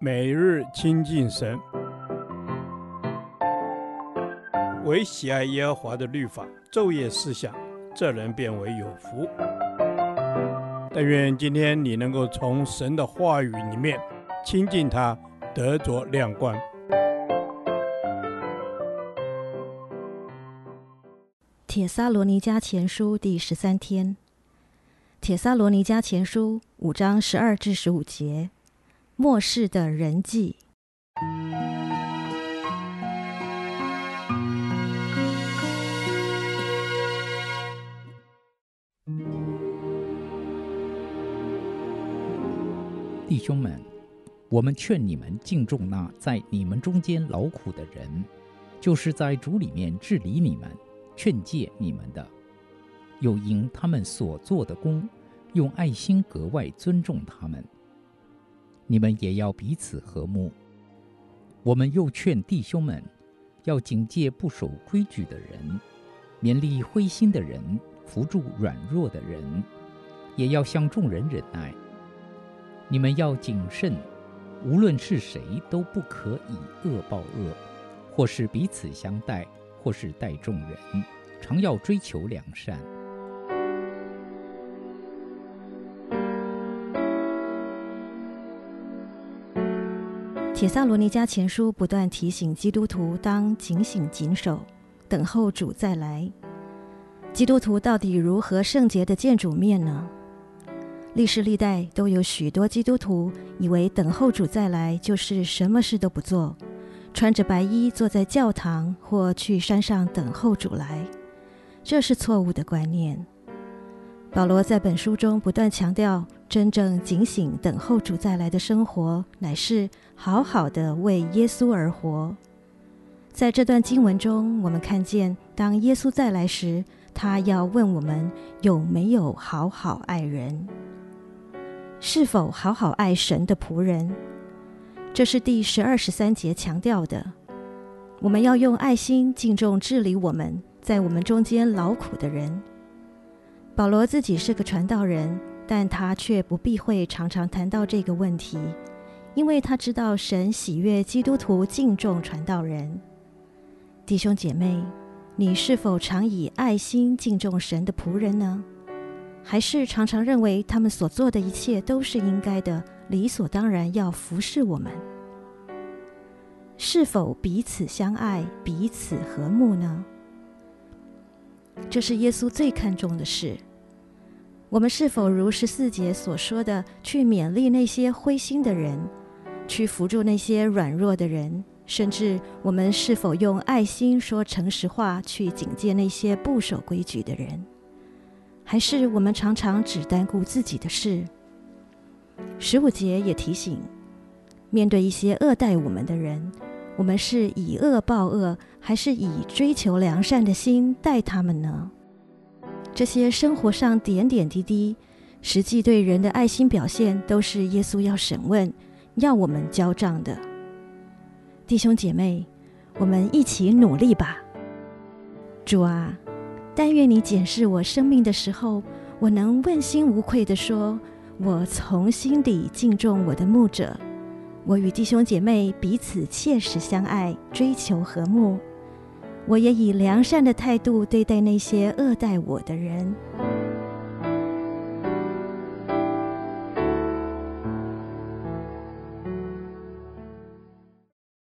每日亲近神，唯喜爱耶和华的律法，昼夜思想，这人便为有福。但愿今天你能够从神的话语里面亲近他，得着亮光。帖撒罗尼迦前书第十三天，帖撒罗尼迦前书五章十二至十五节。末世的人际，弟兄们，我们劝你们敬重那在你们中间劳苦的人，就是在主里面治理你们、劝诫你们的，又因他们所做的工，用爱心格外尊重他们。你们也要彼此和睦。我们又劝弟兄们，要警戒不守规矩的人，勉励灰心的人，扶助软弱的人，也要向众人忍耐。你们要谨慎，无论是谁，都不可以恶报恶，或是彼此相待，或是待众人，常要追求良善。帖撒罗尼迦前书不断提醒基督徒当警醒谨守，等候主再来。基督徒到底如何圣洁的见主面呢？历世历代都有许多基督徒以为等候主再来就是什么事都不做，穿着白衣坐在教堂或去山上等候主来，这是错误的观念。保罗在本书中不断强调。真正警醒等候主再来的生活，乃是好好的为耶稣而活。在这段经文中，我们看见，当耶稣再来时，他要问我们有没有好好爱人，是否好好爱神的仆人。这是第十二、十三节强调的。我们要用爱心敬重治理我们在我们中间劳苦的人。保罗自己是个传道人。但他却不避讳常常谈到这个问题，因为他知道神喜悦基督徒敬重传道人。弟兄姐妹，你是否常以爱心敬重神的仆人呢？还是常常认为他们所做的一切都是应该的，理所当然要服侍我们？是否彼此相爱、彼此和睦呢？这是耶稣最看重的事。我们是否如十四节所说的，去勉励那些灰心的人，去扶助那些软弱的人，甚至我们是否用爱心说诚实话，去警戒那些不守规矩的人？还是我们常常只单顾自己的事？十五节也提醒，面对一些恶待我们的人，我们是以恶报恶，还是以追求良善的心待他们呢？这些生活上点点滴滴，实际对人的爱心表现，都是耶稣要审问、要我们交账的。弟兄姐妹，我们一起努力吧。主啊，但愿你检视我生命的时候，我能问心无愧地说，我从心底敬重我的牧者，我与弟兄姐妹彼此切实相爱，追求和睦。我也以良善的态度对待那些恶待我的人。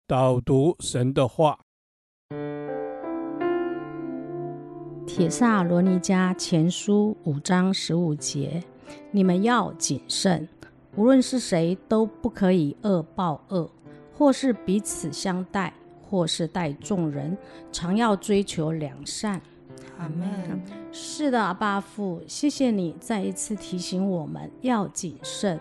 导读神的话，《铁萨罗尼迦前书》五章十五节：你们要谨慎，无论是谁，都不可以恶报恶，或是彼此相待。或是待众人，常要追求良善。阿门。是的，阿爸父，谢谢你再一次提醒我们要谨慎，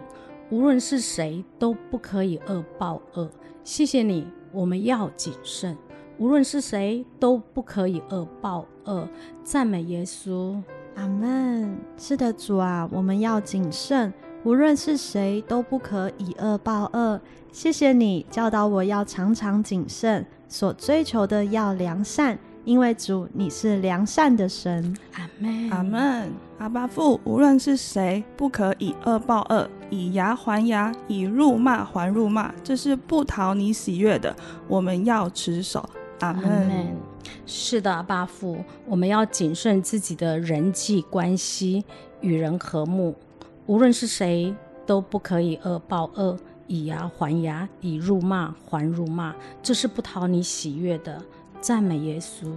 无论是谁都不可以恶报恶。谢谢你，我们要谨慎，无论是谁都不可以恶报恶。赞美耶稣。阿门。是的，主啊，我们要谨慎，无论是谁都不可以恶报恶。谢谢你教导我要常常谨慎。所追求的要良善，因为主你是良善的神。阿门，阿门。阿巴父，无论是谁，不可以恶报恶，以牙还牙，以辱骂还辱骂，这是不讨你喜悦的。我们要持守。阿门。是的，阿巴父，我们要谨慎自己的人际关系，与人和睦。无论是谁，都不可以恶报恶，以牙还牙，以辱骂还辱骂，这是不讨你喜悦的。赞美耶稣，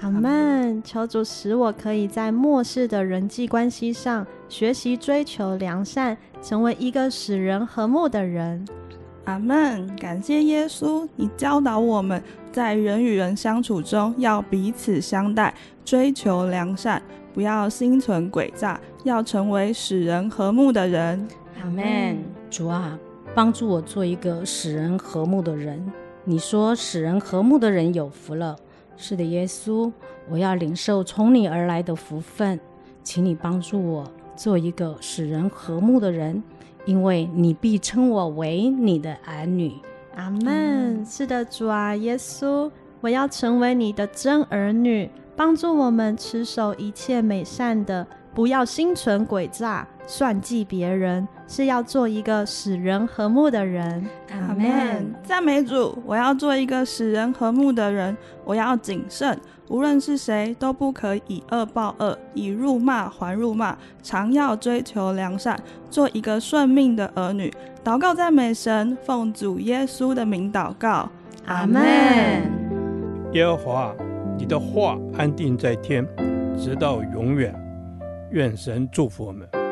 阿门。求主使我可以在末世的人际关系上学习追求良善，成为一个使人和睦的人。阿门。感谢耶稣，你教导我们在人与人相处中要彼此相待，追求良善，不要心存诡诈，要成为使人和睦的人。阿门。主啊，帮助我做一个使人和睦的人。你说使人和睦的人有福了。是的，耶稣，我要领受从你而来的福分，请你帮助我做一个使人和睦的人，因为你必称我为你的儿女。阿门。是的，主啊，耶稣，我要成为你的真儿女，帮助我们持守一切美善的，不要心存诡诈，算计别人。是要做一个使人和睦的人，阿门。赞美主，我要做一个使人和睦的人。我要谨慎，无论是谁都不可以恶报恶，以辱骂还辱骂，常要追求良善，做一个顺命的儿女。祷告赞美神，奉主耶稣的名祷告，阿门。耶和华，你的话安定在天，直到永远。愿神祝福我们。